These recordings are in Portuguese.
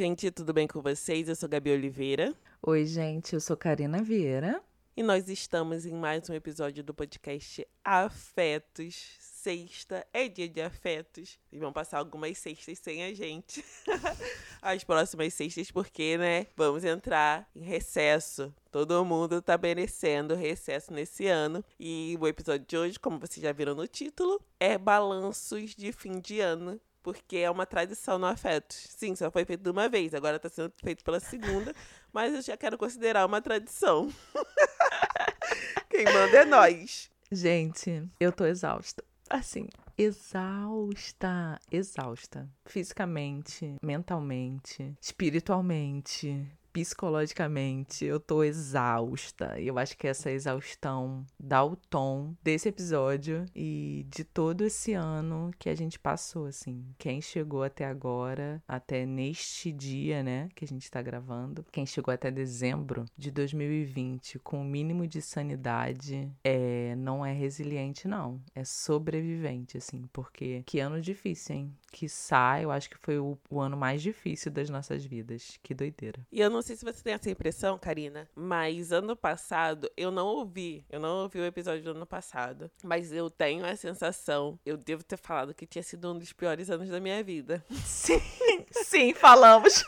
gente, tudo bem com vocês? Eu sou Gabi Oliveira. Oi, gente, eu sou Karina Vieira. E nós estamos em mais um episódio do podcast Afetos. Sexta é dia de afetos. E vão passar algumas sextas sem a gente. As próximas sextas, porque, né? Vamos entrar em recesso. Todo mundo tá merecendo recesso nesse ano. E o episódio de hoje, como vocês já viram no título, é balanços de fim de ano porque é uma tradição no afeto. Sim, só foi feito de uma vez, agora está sendo feito pela segunda, mas eu já quero considerar uma tradição. Quem manda é nós. Gente, eu tô exausta. Assim, exausta, exausta. Fisicamente, mentalmente, espiritualmente, psicologicamente, eu tô exausta. E eu acho que essa exaustão dá o tom desse episódio e de todo esse ano que a gente passou, assim. Quem chegou até agora, até neste dia, né, que a gente tá gravando, quem chegou até dezembro de 2020 com o mínimo de sanidade, é, não é resiliente, não. É sobrevivente, assim, porque que ano difícil, hein? Que sai, eu acho que foi o, o ano mais difícil das nossas vidas. Que doideira. E eu não sei se você tem essa impressão, Karina, mas ano passado eu não ouvi. Eu não ouvi o episódio do ano passado. Mas eu tenho a sensação, eu devo ter falado que tinha sido um dos piores anos da minha vida. Sim, sim, falamos.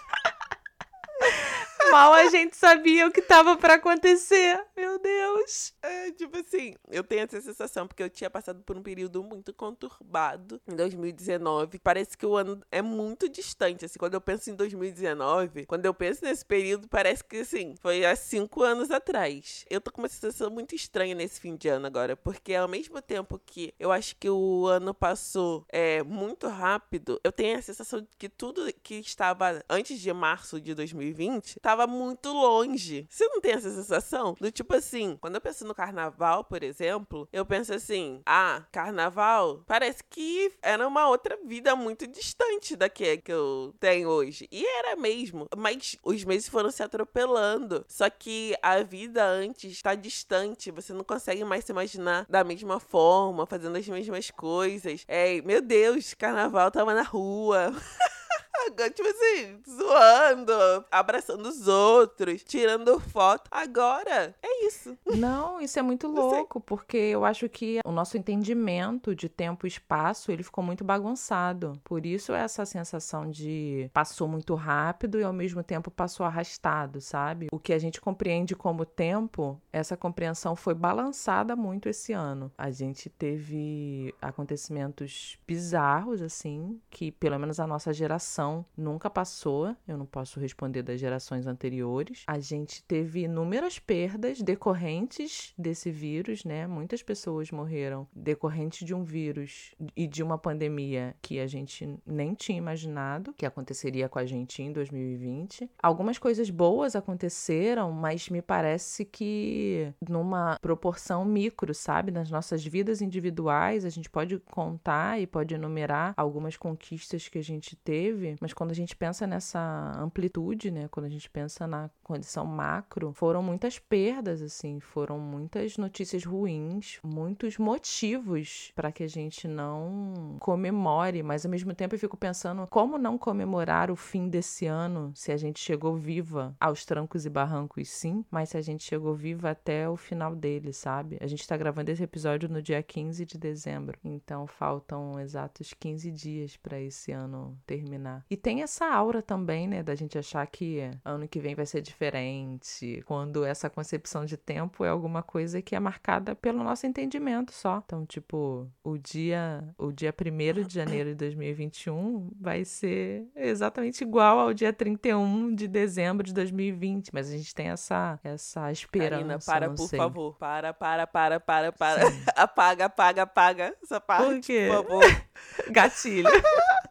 Mal a gente sabia o que tava para acontecer. Meu Deus. É, tipo assim, eu tenho essa sensação, porque eu tinha passado por um período muito conturbado em 2019. Parece que o ano é muito distante. Assim, quando eu penso em 2019, quando eu penso nesse período, parece que, assim, foi há cinco anos atrás. Eu tô com uma sensação muito estranha nesse fim de ano agora, porque ao mesmo tempo que eu acho que o ano passou é, muito rápido, eu tenho a sensação de que tudo que estava antes de março de 2020 estava muito longe. Você não tem essa sensação? Do tipo assim, quando eu penso no carnaval, por exemplo, eu penso assim: ah, carnaval parece que era uma outra vida muito distante da que, que eu tenho hoje. E era mesmo. Mas os meses foram se atropelando. Só que a vida antes está distante. Você não consegue mais se imaginar da mesma forma, fazendo as mesmas coisas. É, meu Deus, carnaval tava na rua. tipo assim, zoando, abraçando os outros, tirando foto. Agora, é isso. Não, isso é muito louco, porque eu acho que o nosso entendimento de tempo e espaço, ele ficou muito bagunçado. Por isso essa sensação de passou muito rápido e ao mesmo tempo passou arrastado, sabe? O que a gente compreende como tempo, essa compreensão foi balançada muito esse ano. A gente teve acontecimentos bizarros assim, que pelo menos a nossa geração geração nunca passou, eu não posso responder das gerações anteriores. A gente teve inúmeras perdas decorrentes desse vírus, né? Muitas pessoas morreram decorrente de um vírus e de uma pandemia que a gente nem tinha imaginado que aconteceria com a gente em 2020. Algumas coisas boas aconteceram, mas me parece que numa proporção micro, sabe? Nas nossas vidas individuais, a gente pode contar e pode enumerar algumas conquistas que a gente teve, mas quando a gente pensa nessa amplitude, né, quando a gente pensa na condição macro, foram muitas perdas, assim, foram muitas notícias ruins, muitos motivos para que a gente não comemore, mas ao mesmo tempo eu fico pensando como não comemorar o fim desse ano se a gente chegou viva aos trancos e barrancos, sim, mas se a gente chegou viva até o final dele, sabe? A gente tá gravando esse episódio no dia 15 de dezembro, então faltam exatos 15 dias para esse ano terminar. E tem essa aura também, né, da gente achar que ano que vem vai ser diferente, quando essa concepção de tempo é alguma coisa que é marcada pelo nosso entendimento só. Então, tipo, o dia, o dia 1 de janeiro de 2021 vai ser exatamente igual ao dia 31 de dezembro de 2020, mas a gente tem essa essa esperança. Karina, para, por sei. favor. Para, para, para, para, para. apaga, apaga, apaga essa parte, Por quê? por favor. Gatilho.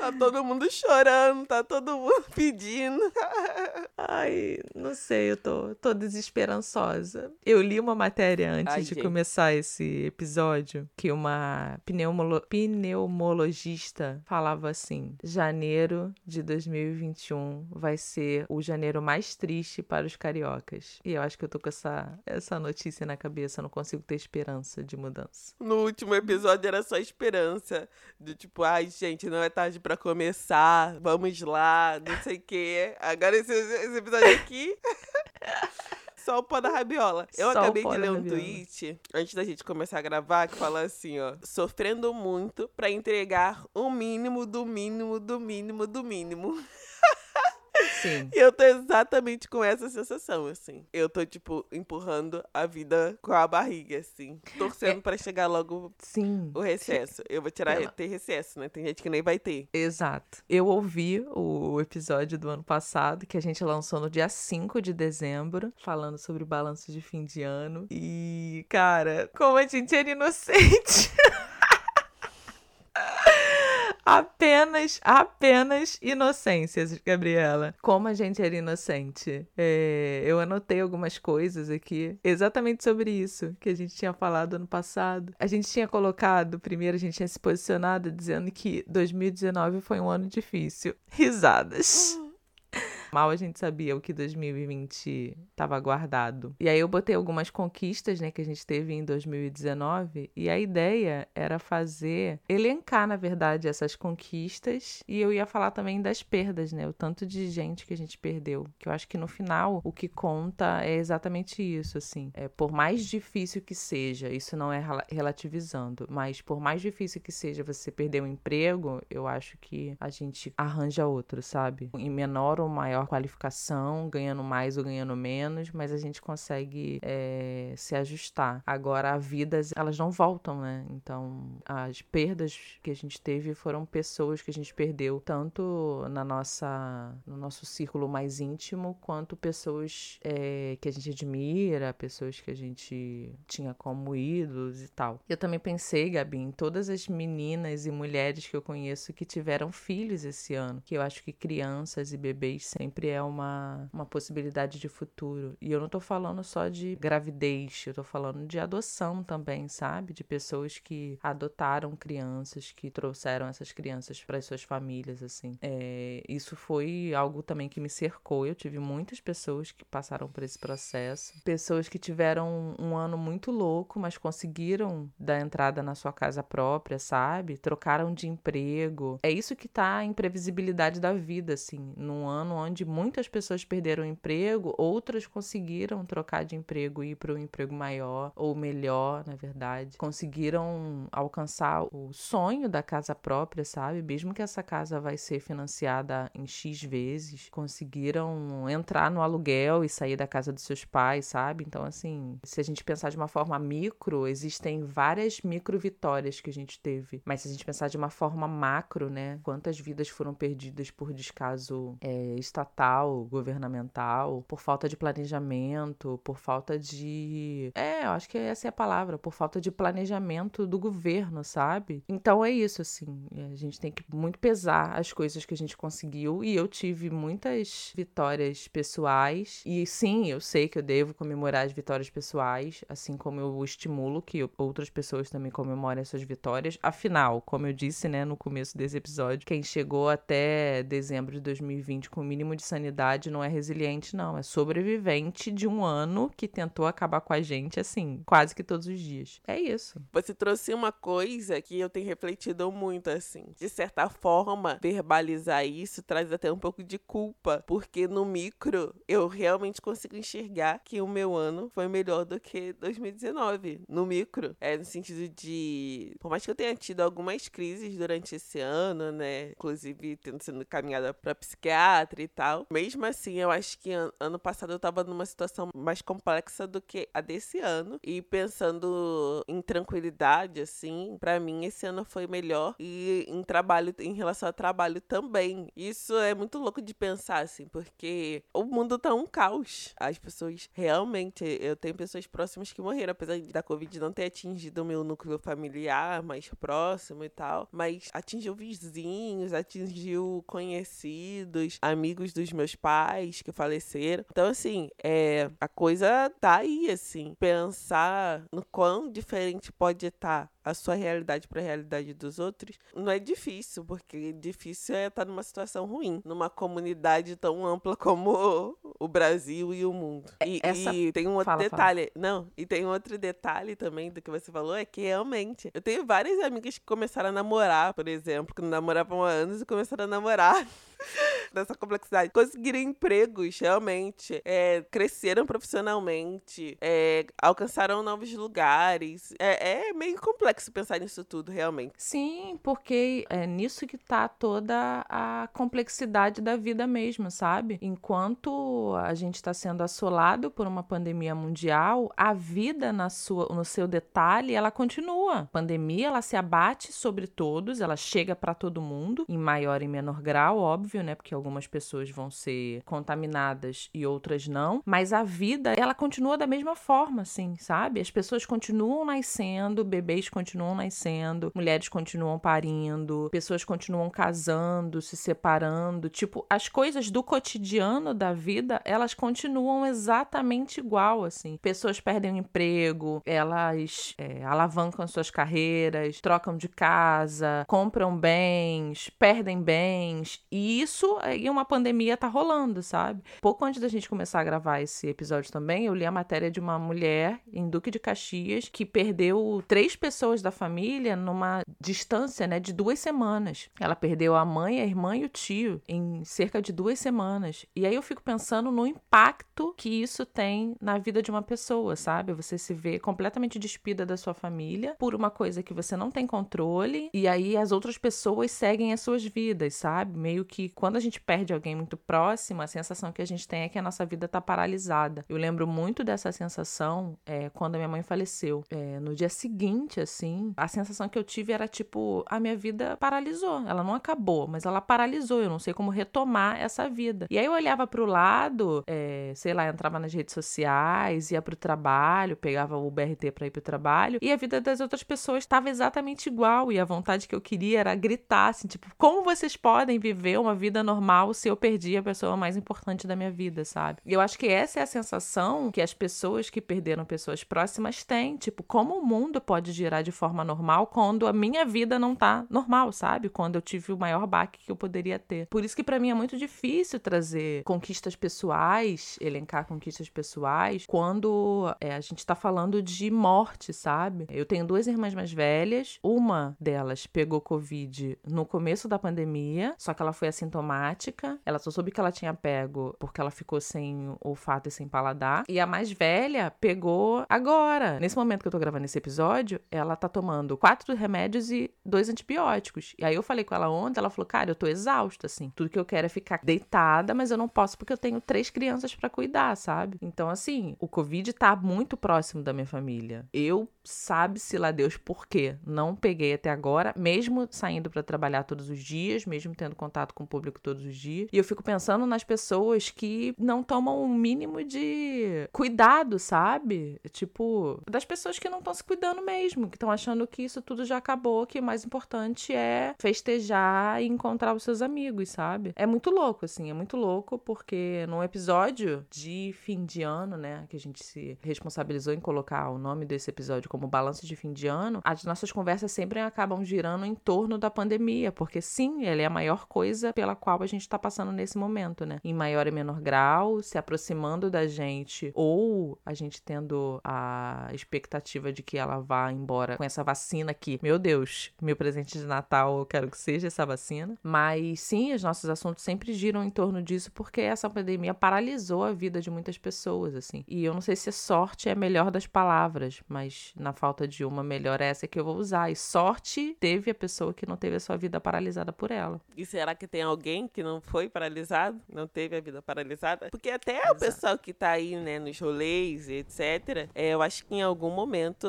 Tá todo mundo chorando, tá todo mundo pedindo. Ai, não sei, eu tô, tô desesperançosa. Eu li uma matéria antes Ai, de gente. começar esse episódio que uma pneumolo pneumologista falava assim: janeiro de 2021 vai ser o janeiro mais triste para os cariocas. E eu acho que eu tô com essa, essa notícia na cabeça, não consigo ter esperança de mudança. No último episódio era só esperança. Do tipo, ai, gente, não é tarde para começar, vamos lá, não sei o quê. Agora esse, esse episódio aqui. Só o pó da rabiola. Eu Só acabei de ler um tweet, antes da gente começar a gravar, que fala assim, ó. Sofrendo muito para entregar o mínimo do mínimo do mínimo do mínimo. Sim. E eu tô exatamente com essa sensação, assim. Eu tô, tipo, empurrando a vida com a barriga, assim. Torcendo é... para chegar logo Sim. o recesso. Eu vou tirar, Ela... ter recesso, né? Tem gente que nem vai ter. Exato. Eu ouvi o episódio do ano passado, que a gente lançou no dia 5 de dezembro, falando sobre balanço de fim de ano. E, cara, como a gente era inocente. apenas, apenas inocências, Gabriela. Como a gente era inocente. É, eu anotei algumas coisas aqui exatamente sobre isso que a gente tinha falado ano passado. A gente tinha colocado, primeiro a gente tinha se posicionado dizendo que 2019 foi um ano difícil. Risadas. Mal a gente sabia o que 2020 estava guardado. E aí eu botei algumas conquistas, né, que a gente teve em 2019, e a ideia era fazer, elencar, na verdade, essas conquistas, e eu ia falar também das perdas, né, o tanto de gente que a gente perdeu, que eu acho que no final o que conta é exatamente isso, assim. É, por mais difícil que seja, isso não é relativizando, mas por mais difícil que seja você perder um emprego, eu acho que a gente arranja outro, sabe? Em menor ou maior maior qualificação, ganhando mais ou ganhando menos, mas a gente consegue é, se ajustar. Agora, as vidas, elas não voltam, né? Então, as perdas que a gente teve foram pessoas que a gente perdeu, tanto na nossa, no nosso círculo mais íntimo, quanto pessoas é, que a gente admira, pessoas que a gente tinha como ídolos e tal. Eu também pensei, Gabi, em todas as meninas e mulheres que eu conheço que tiveram filhos esse ano, que eu acho que crianças e bebês sempre sempre é uma, uma possibilidade de futuro. E eu não tô falando só de gravidez, eu tô falando de adoção também, sabe? De pessoas que adotaram crianças, que trouxeram essas crianças para as suas famílias, assim. É, isso foi algo também que me cercou. Eu tive muitas pessoas que passaram por esse processo, pessoas que tiveram um ano muito louco, mas conseguiram dar entrada na sua casa própria, sabe? Trocaram de emprego. É isso que tá a imprevisibilidade da vida, assim, num ano onde onde muitas pessoas perderam o emprego, outras conseguiram trocar de emprego e ir para um emprego maior ou melhor, na verdade. Conseguiram alcançar o sonho da casa própria, sabe? Mesmo que essa casa vai ser financiada em X vezes, conseguiram entrar no aluguel e sair da casa dos seus pais, sabe? Então, assim, se a gente pensar de uma forma micro, existem várias micro vitórias que a gente teve. Mas se a gente pensar de uma forma macro, né? Quantas vidas foram perdidas por descaso é, estatal estatal, governamental, por falta de planejamento, por falta de. É, eu acho que essa é a palavra, por falta de planejamento do governo, sabe? Então é isso, assim. A gente tem que muito pesar as coisas que a gente conseguiu e eu tive muitas vitórias pessoais. E sim, eu sei que eu devo comemorar as vitórias pessoais, assim como eu estimulo que outras pessoas também comemorem as suas vitórias. Afinal, como eu disse, né, no começo desse episódio, quem chegou até dezembro de 2020 com o mínimo de sanidade não é resiliente, não. É sobrevivente de um ano que tentou acabar com a gente, assim, quase que todos os dias. É isso. Você trouxe uma coisa que eu tenho refletido muito, assim. De certa forma, verbalizar isso traz até um pouco de culpa, porque no micro eu realmente consigo enxergar que o meu ano foi melhor do que 2019. No micro. É no sentido de. Por mais que eu tenha tido algumas crises durante esse ano, né? Inclusive tendo sido caminhada para psiquiatra e tal tal. Mesmo assim, eu acho que an ano passado eu tava numa situação mais complexa do que a desse ano. E pensando em tranquilidade, assim, para mim esse ano foi melhor. E em trabalho, em relação ao trabalho também. Isso é muito louco de pensar, assim, porque o mundo tá um caos. As pessoas realmente, eu tenho pessoas próximas que morreram, apesar da Covid não ter atingido o meu núcleo familiar mais próximo e tal. Mas atingiu vizinhos, atingiu conhecidos, amigos do dos meus pais que faleceram. Então, assim, é, a coisa tá aí, assim. Pensar no quão diferente pode estar a sua realidade para a realidade dos outros, não é difícil, porque difícil é estar numa situação ruim, numa comunidade tão ampla como o Brasil e o mundo. É, e, Essa... e tem um outro fala, detalhe, fala. não, e tem um outro detalhe também do que você falou, é que realmente, eu tenho várias amigas que começaram a namorar, por exemplo, que não namoravam há anos e começaram a namorar. dessa complexidade. Conseguiram empregos, realmente. É, cresceram profissionalmente. É, alcançaram novos lugares. É, é, meio complexo pensar nisso tudo, realmente. Sim, porque é nisso que tá toda a complexidade da vida mesmo, sabe? Enquanto a gente está sendo assolado por uma pandemia mundial, a vida na sua, no seu detalhe, ela continua. A pandemia, ela se abate sobre todos, ela chega para todo mundo, em maior e menor grau, óbvio, né? Porque algumas pessoas vão ser contaminadas e outras não. Mas a vida, ela continua da mesma forma, assim, sabe? As pessoas continuam nascendo, bebês continuam nascendo, mulheres continuam parindo, pessoas continuam casando, se separando. Tipo, as coisas do cotidiano da vida, elas continuam exatamente igual, assim. Pessoas perdem o emprego, elas é, alavancam suas carreiras, trocam de casa, compram bens, perdem bens. E isso e uma pandemia tá rolando, sabe? Pouco antes da gente começar a gravar esse episódio também, eu li a matéria de uma mulher em Duque de Caxias que perdeu três pessoas da família numa distância, né, de duas semanas. Ela perdeu a mãe, a irmã e o tio em cerca de duas semanas. E aí eu fico pensando no impacto que isso tem na vida de uma pessoa, sabe? Você se vê completamente despida da sua família por uma coisa que você não tem controle e aí as outras pessoas seguem as suas vidas, sabe? Meio que quando a gente perde alguém muito próximo, a sensação que a gente tem é que a nossa vida tá paralisada. Eu lembro muito dessa sensação é, quando a minha mãe faleceu. É, no dia seguinte, assim, a sensação que eu tive era tipo: a minha vida paralisou. Ela não acabou, mas ela paralisou. Eu não sei como retomar essa vida. E aí eu olhava pro lado, é, sei lá, entrava nas redes sociais, ia pro trabalho, pegava o BRT pra ir pro trabalho, e a vida das outras pessoas estava exatamente igual. E a vontade que eu queria era gritar, assim, tipo, como vocês podem viver uma vida normal se eu perdi a pessoa mais importante da minha vida, sabe? E eu acho que essa é a sensação que as pessoas que perderam pessoas próximas têm. Tipo, como o mundo pode girar de forma normal quando a minha vida não tá normal, sabe? Quando eu tive o maior baque que eu poderia ter. Por isso que para mim é muito difícil trazer conquistas pessoais, elencar conquistas pessoais, quando é, a gente tá falando de morte, sabe? Eu tenho duas irmãs mais velhas, uma delas pegou Covid no começo da pandemia, só que ela foi assintomática. Ela só soube que ela tinha pego porque ela ficou sem olfato e sem paladar. E a mais velha pegou agora. Nesse momento que eu tô gravando esse episódio, ela tá tomando quatro remédios e dois antibióticos. E aí eu falei com ela ontem, ela falou: Cara, eu tô exausta, assim. Tudo que eu quero é ficar deitada, mas eu não posso porque eu tenho três crianças para cuidar, sabe? Então, assim, o Covid tá muito próximo da minha família. Eu sabe-se lá Deus por quê. Não peguei até agora, mesmo saindo para trabalhar todos os dias, mesmo tendo contato com o público todos os dias. E eu fico pensando nas pessoas que não tomam o um mínimo de cuidado, sabe? Tipo, das pessoas que não estão se cuidando mesmo, que estão achando que isso tudo já acabou, que o mais importante é festejar e encontrar os seus amigos, sabe? É muito louco, assim, é muito louco, porque num episódio de fim de ano, né, que a gente se responsabilizou em colocar o nome desse episódio como balanço de fim de ano, as nossas conversas sempre acabam girando em torno da pandemia, porque sim, ela é a maior coisa pela qual a gente está passando nesse momento, né? Em maior e menor grau, se aproximando da gente, ou a gente tendo a expectativa de que ela vá embora com essa vacina aqui. Meu Deus, meu presente de Natal, eu quero que seja essa vacina. Mas sim, os nossos assuntos sempre giram em torno disso, porque essa pandemia paralisou a vida de muitas pessoas, assim. E eu não sei se sorte é a melhor das palavras, mas na falta de uma melhor, essa é que eu vou usar. E sorte teve a pessoa que não teve a sua vida paralisada por ela. E será que tem alguém que não foi paralisado, não teve a vida paralisada? Porque até Exato. o pessoal que tá aí, né, nos rolês e etc., é, eu acho que em algum momento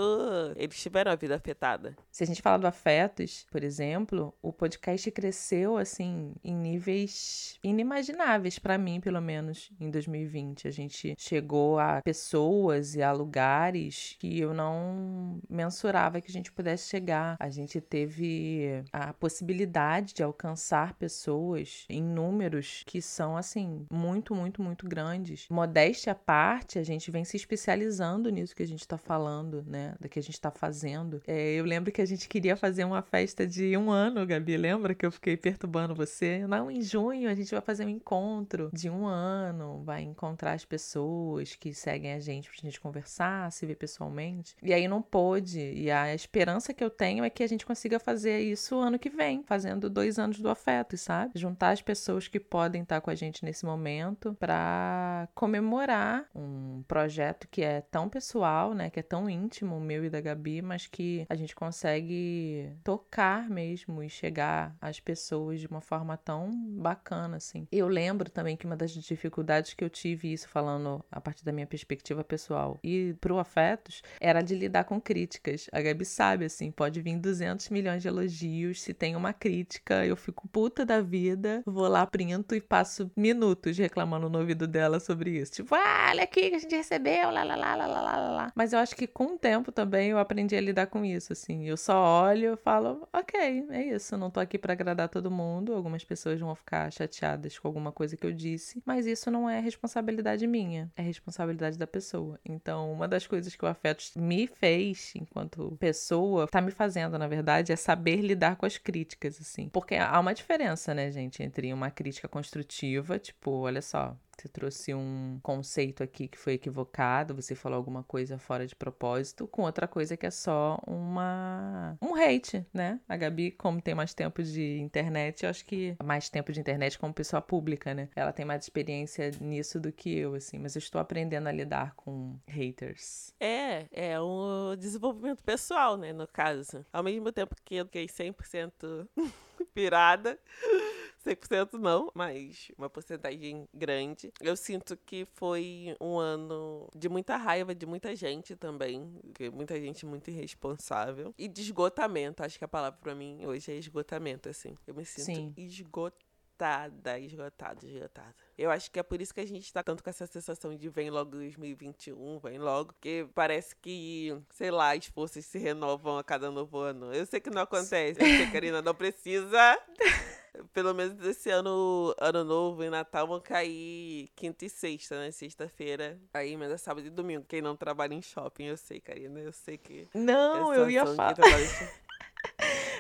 eles tiveram a vida afetada. Se a gente falar do afetos, por exemplo, o podcast cresceu, assim, em níveis inimagináveis, para mim, pelo menos, em 2020. A gente chegou a pessoas e a lugares que eu não mensurava que a gente pudesse chegar. A gente teve a possibilidade de alcançar pessoas em em que são, assim, muito, muito, muito grandes. Modéstia à parte, a gente vem se especializando nisso que a gente tá falando, né? Da que a gente tá fazendo. É, eu lembro que a gente queria fazer uma festa de um ano, Gabi. Lembra que eu fiquei perturbando você? Não, em junho a gente vai fazer um encontro de um ano, vai encontrar as pessoas que seguem a gente pra gente conversar, se ver pessoalmente. E aí não pôde. E a esperança que eu tenho é que a gente consiga fazer isso ano que vem, fazendo dois anos do afeto, sabe? Juntar as pessoas que podem estar com a gente nesse momento para comemorar um projeto que é tão pessoal, né? Que é tão íntimo, meu e da Gabi, mas que a gente consegue tocar mesmo e chegar às pessoas de uma forma tão bacana, assim. Eu lembro também que uma das dificuldades que eu tive, isso falando a partir da minha perspectiva pessoal e pro Afetos, era de lidar com críticas. A Gabi sabe, assim, pode vir 200 milhões de elogios, se tem uma crítica, eu fico puta da vida, vou lá, printo e passo minutos reclamando no ouvido dela sobre isso. Tipo, ah, olha aqui que a gente recebeu, lá, lá, lá, lá, lá, lá, lá. Mas eu acho que com o tempo também eu aprendi a lidar com isso, assim. Eu só olho e falo, ok, é isso, não tô aqui para agradar todo mundo. Algumas pessoas vão ficar chateadas com alguma coisa que eu disse, mas isso não é responsabilidade minha, é responsabilidade da pessoa. Então, uma das coisas que o afeto me fez enquanto pessoa, tá me fazendo, na verdade, é saber lidar com as críticas, assim. Porque há uma diferença, né, gente, entre uma crítica construtiva, tipo, olha só, você trouxe um conceito aqui que foi equivocado, você falou alguma coisa fora de propósito, com outra coisa que é só uma um hate, né? A Gabi, como tem mais tempo de internet, eu acho que mais tempo de internet como pessoa pública, né? Ela tem mais experiência nisso do que eu, assim, mas eu estou aprendendo a lidar com haters. É, é um desenvolvimento pessoal, né, no caso. Ao mesmo tempo que eu fiquei 100% pirada, 100% não, mas uma porcentagem grande. Eu sinto que foi um ano de muita raiva de muita gente também, muita gente muito irresponsável e de esgotamento. Acho que a palavra para mim hoje é esgotamento, assim. Eu me sinto Sim. esgotada, esgotada, esgotada. Eu acho que é por isso que a gente tá tanto com essa sensação de vem logo 2021, vem logo, porque parece que, sei lá, as forças se renovam a cada novo ano. Eu sei que não acontece, eu sei que a Karina não precisa pelo menos esse ano, ano novo e Natal vão cair quinta e sexta, né? Sexta-feira. Aí emenda sábado e domingo. Quem não trabalha em shopping, eu sei, Karina. Eu sei que. Não, eu ia falar.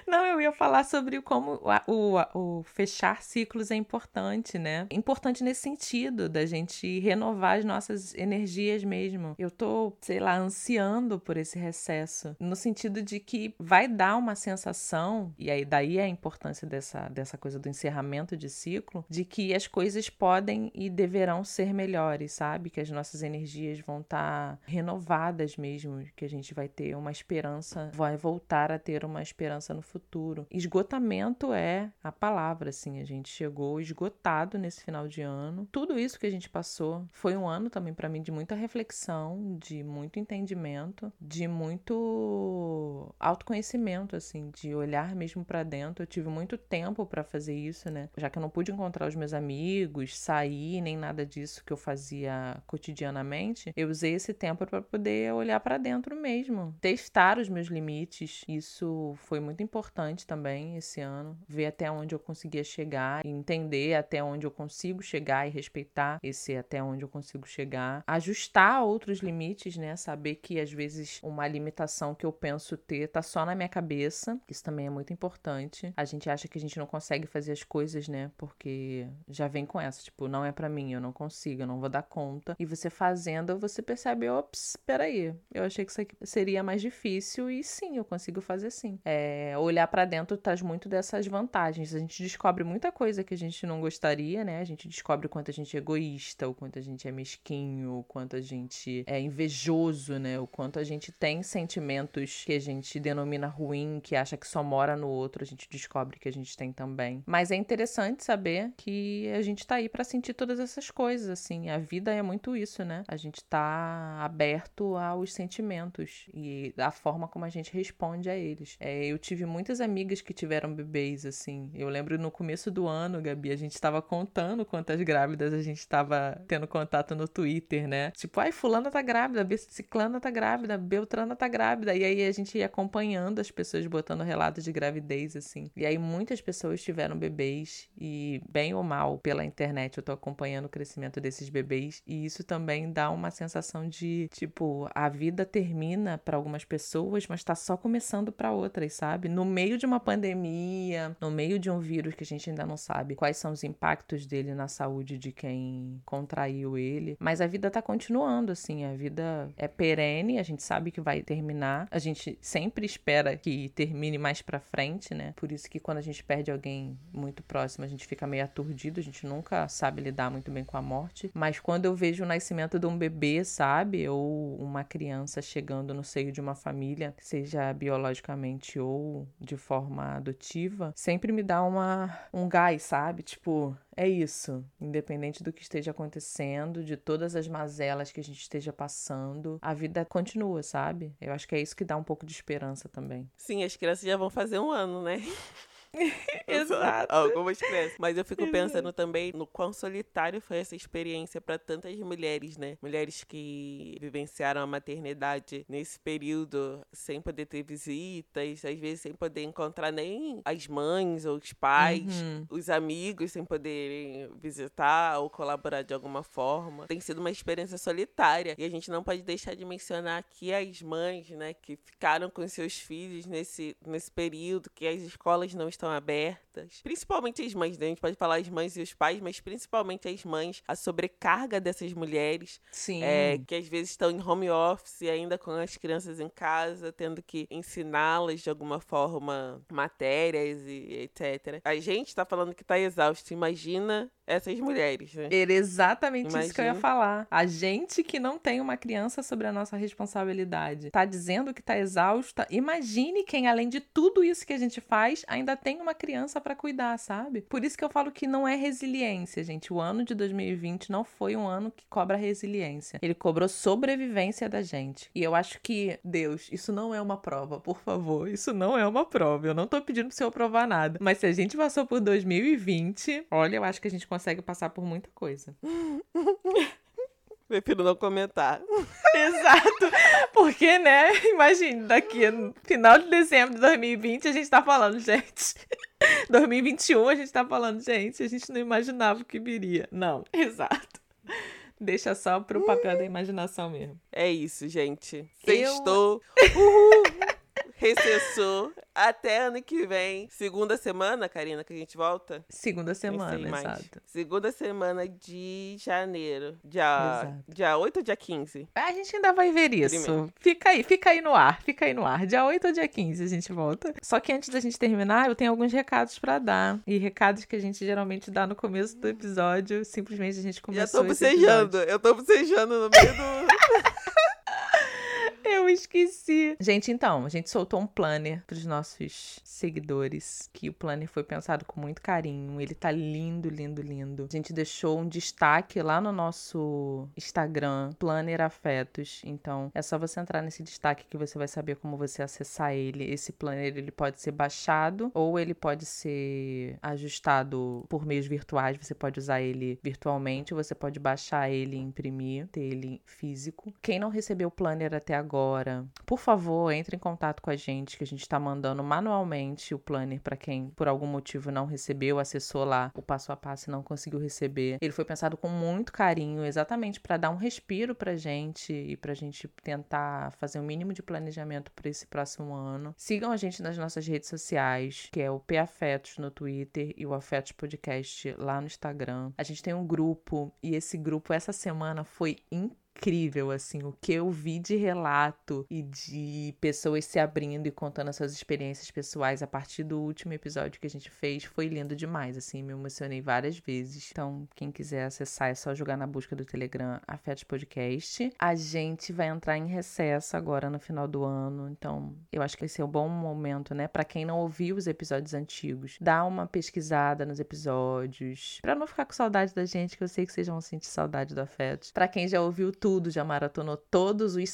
Não, eu ia falar sobre como o, o, o, fechar ciclos é importante, né? Importante nesse sentido, da gente renovar as nossas energias mesmo. Eu tô, sei lá, ansiando por esse recesso, no sentido de que vai dar uma sensação, e aí daí é a importância dessa, dessa coisa do encerramento de ciclo, de que as coisas podem e deverão ser melhores, sabe? Que as nossas energias vão estar tá renovadas mesmo, que a gente vai ter uma esperança, vai voltar a ter uma esperança no futuro. Esgotamento é a palavra, assim. A gente chegou esgotado nesse final de ano. Tudo isso que a gente passou foi um ano também para mim de muita reflexão, de muito entendimento, de muito autoconhecimento, assim, de olhar mesmo para dentro. Eu tive muito tempo para fazer isso, né? Já que eu não pude encontrar os meus amigos, sair, nem nada disso que eu fazia cotidianamente, eu usei esse tempo para poder olhar para dentro mesmo, testar os meus limites. Isso foi muito importante importante também esse ano, ver até onde eu conseguia chegar, entender até onde eu consigo chegar e respeitar esse até onde eu consigo chegar, ajustar outros limites, né? Saber que às vezes uma limitação que eu penso ter tá só na minha cabeça, isso também é muito importante. A gente acha que a gente não consegue fazer as coisas, né? Porque já vem com essa, tipo, não é para mim, eu não consigo, eu não vou dar conta. E você fazendo, você percebe, ops, peraí, eu achei que isso aqui seria mais difícil e sim, eu consigo fazer sim. É, olhar para dentro traz muito dessas vantagens. A gente descobre muita coisa que a gente não gostaria, né? A gente descobre o quanto a gente é egoísta, o quanto a gente é mesquinho, o quanto a gente é invejoso, né? O quanto a gente tem sentimentos que a gente denomina ruim, que acha que só mora no outro, a gente descobre que a gente tem também. Mas é interessante saber que a gente tá aí para sentir todas essas coisas, assim. A vida é muito isso, né? A gente tá aberto aos sentimentos e a forma como a gente responde a eles. É, eu tive muito muitas amigas que tiveram bebês, assim. Eu lembro no começo do ano, Gabi, a gente estava contando quantas grávidas a gente estava tendo contato no Twitter, né? Tipo, ai, fulana tá grávida, ciclana tá grávida, beltrana tá grávida. E aí a gente ia acompanhando as pessoas botando relatos de gravidez, assim. E aí muitas pessoas tiveram bebês e, bem ou mal, pela internet eu tô acompanhando o crescimento desses bebês. E isso também dá uma sensação de, tipo, a vida termina para algumas pessoas, mas tá só começando para outras, sabe? No meio de uma pandemia, no meio de um vírus que a gente ainda não sabe quais são os impactos dele na saúde de quem contraiu ele, mas a vida tá continuando assim, a vida é perene, a gente sabe que vai terminar. A gente sempre espera que termine mais para frente, né? Por isso que quando a gente perde alguém muito próximo, a gente fica meio aturdido, a gente nunca sabe lidar muito bem com a morte, mas quando eu vejo o nascimento de um bebê, sabe, ou uma criança chegando no seio de uma família, seja biologicamente ou de forma adotiva, sempre me dá uma um gás, sabe? Tipo, é isso. Independente do que esteja acontecendo, de todas as mazelas que a gente esteja passando, a vida continua, sabe? Eu acho que é isso que dá um pouco de esperança também. Sim, as crianças já vão fazer um ano, né? Exato. Algumas crianças. Mas eu fico pensando também no quão solitário foi essa experiência para tantas mulheres, né? Mulheres que vivenciaram a maternidade nesse período sem poder ter visitas, às vezes sem poder encontrar nem as mães ou os pais, uhum. os amigos sem poderem visitar ou colaborar de alguma forma. Tem sido uma experiência solitária e a gente não pode deixar de mencionar aqui as mães, né, que ficaram com seus filhos nesse, nesse período, que as escolas não estão estão abertas. Principalmente as mães, né? A gente pode falar as mães e os pais, mas principalmente as mães, a sobrecarga dessas mulheres. Sim. É, que às vezes estão em home office, ainda com as crianças em casa, tendo que ensiná-las de alguma forma matérias e etc. A gente está falando que está exausto. Imagina essas mulheres, né? Era exatamente Imagina. isso que eu ia falar. A gente que não tem uma criança sobre a nossa responsabilidade tá dizendo que tá exausta. Imagine quem, além de tudo isso que a gente faz, ainda tem uma criança para cuidar, sabe? Por isso que eu falo que não é resiliência, gente. O ano de 2020 não foi um ano que cobra resiliência. Ele cobrou sobrevivência da gente. E eu acho que, Deus, isso não é uma prova, por favor. Isso não é uma prova. Eu não tô pedindo pro senhor provar nada. Mas se a gente passou por 2020, olha, eu acho que a gente consegue passar por muita coisa. Prefiro não comentar. Exato. Porque, né? Imagine, daqui no final de dezembro de 2020 a gente tá falando, gente. 2021 a gente tá falando, gente, a gente não imaginava o que viria. Não, exato. Deixa só pro papel da imaginação mesmo. É isso, gente. Sextou. Eu... Uhul. Recessou. Até ano que vem. Segunda semana, Karina, que a gente volta? Segunda semana, exato. Segunda semana de janeiro. Dia, dia 8 ou dia 15? A gente ainda vai ver isso. Primeiro. Fica aí, fica aí no ar, fica aí no ar. Dia 8 ou dia 15 a gente volta. Só que antes da gente terminar, eu tenho alguns recados para dar. E recados que a gente geralmente dá no começo do episódio. Simplesmente a gente começou Já tô bocejando. Eu tô bocejando no meio do... Eu esqueci. Gente, então, a gente soltou um planner pros nossos seguidores, que o planner foi pensado com muito carinho. Ele tá lindo, lindo, lindo. A gente deixou um destaque lá no nosso Instagram, Planner Afetos. Então, é só você entrar nesse destaque que você vai saber como você acessar ele. Esse planner, ele pode ser baixado ou ele pode ser ajustado por meios virtuais. Você pode usar ele virtualmente, você pode baixar ele e imprimir, ter ele físico. Quem não recebeu o planner até agora, agora, por favor, entre em contato com a gente, que a gente está mandando manualmente o planner para quem por algum motivo não recebeu, acessou lá o passo a passo e não conseguiu receber. Ele foi pensado com muito carinho, exatamente para dar um respiro pra gente e pra gente tentar fazer o um mínimo de planejamento para esse próximo ano. Sigam a gente nas nossas redes sociais, que é o P Afetos no Twitter e o Afetos Podcast lá no Instagram. A gente tem um grupo e esse grupo essa semana foi incrível incrível, assim, o que eu vi de relato e de pessoas se abrindo e contando suas experiências pessoais a partir do último episódio que a gente fez foi lindo demais, assim, me emocionei várias vezes. Então, quem quiser acessar é só jogar na busca do Telegram Afetos Podcast. A gente vai entrar em recesso agora no final do ano, então eu acho que esse é um bom momento, né, para quem não ouviu os episódios antigos, dá uma pesquisada nos episódios, para não ficar com saudade da gente, que eu sei que vocês vão sentir saudade do Afetos. Para quem já ouviu tudo tudo, já maratonou todos os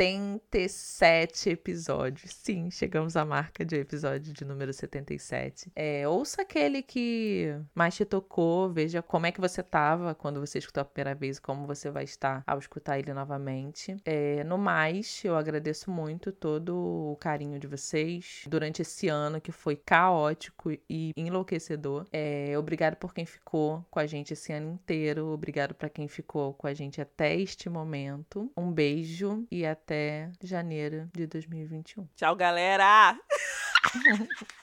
77 episódios. Sim, chegamos à marca de episódio de número 77. É, ouça aquele que mais te tocou, veja como é que você tava quando você escutou a primeira vez e como você vai estar ao escutar ele novamente. É, no mais, eu agradeço muito todo o carinho de vocês durante esse ano que foi caótico e enlouquecedor. É, obrigado por quem ficou com a gente esse ano inteiro. Obrigado para quem ficou com a gente até este momento. Um beijo e até janeiro de 2021. Tchau, galera!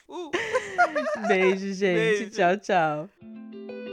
uh. Beijo, gente. Beijo. Tchau, tchau.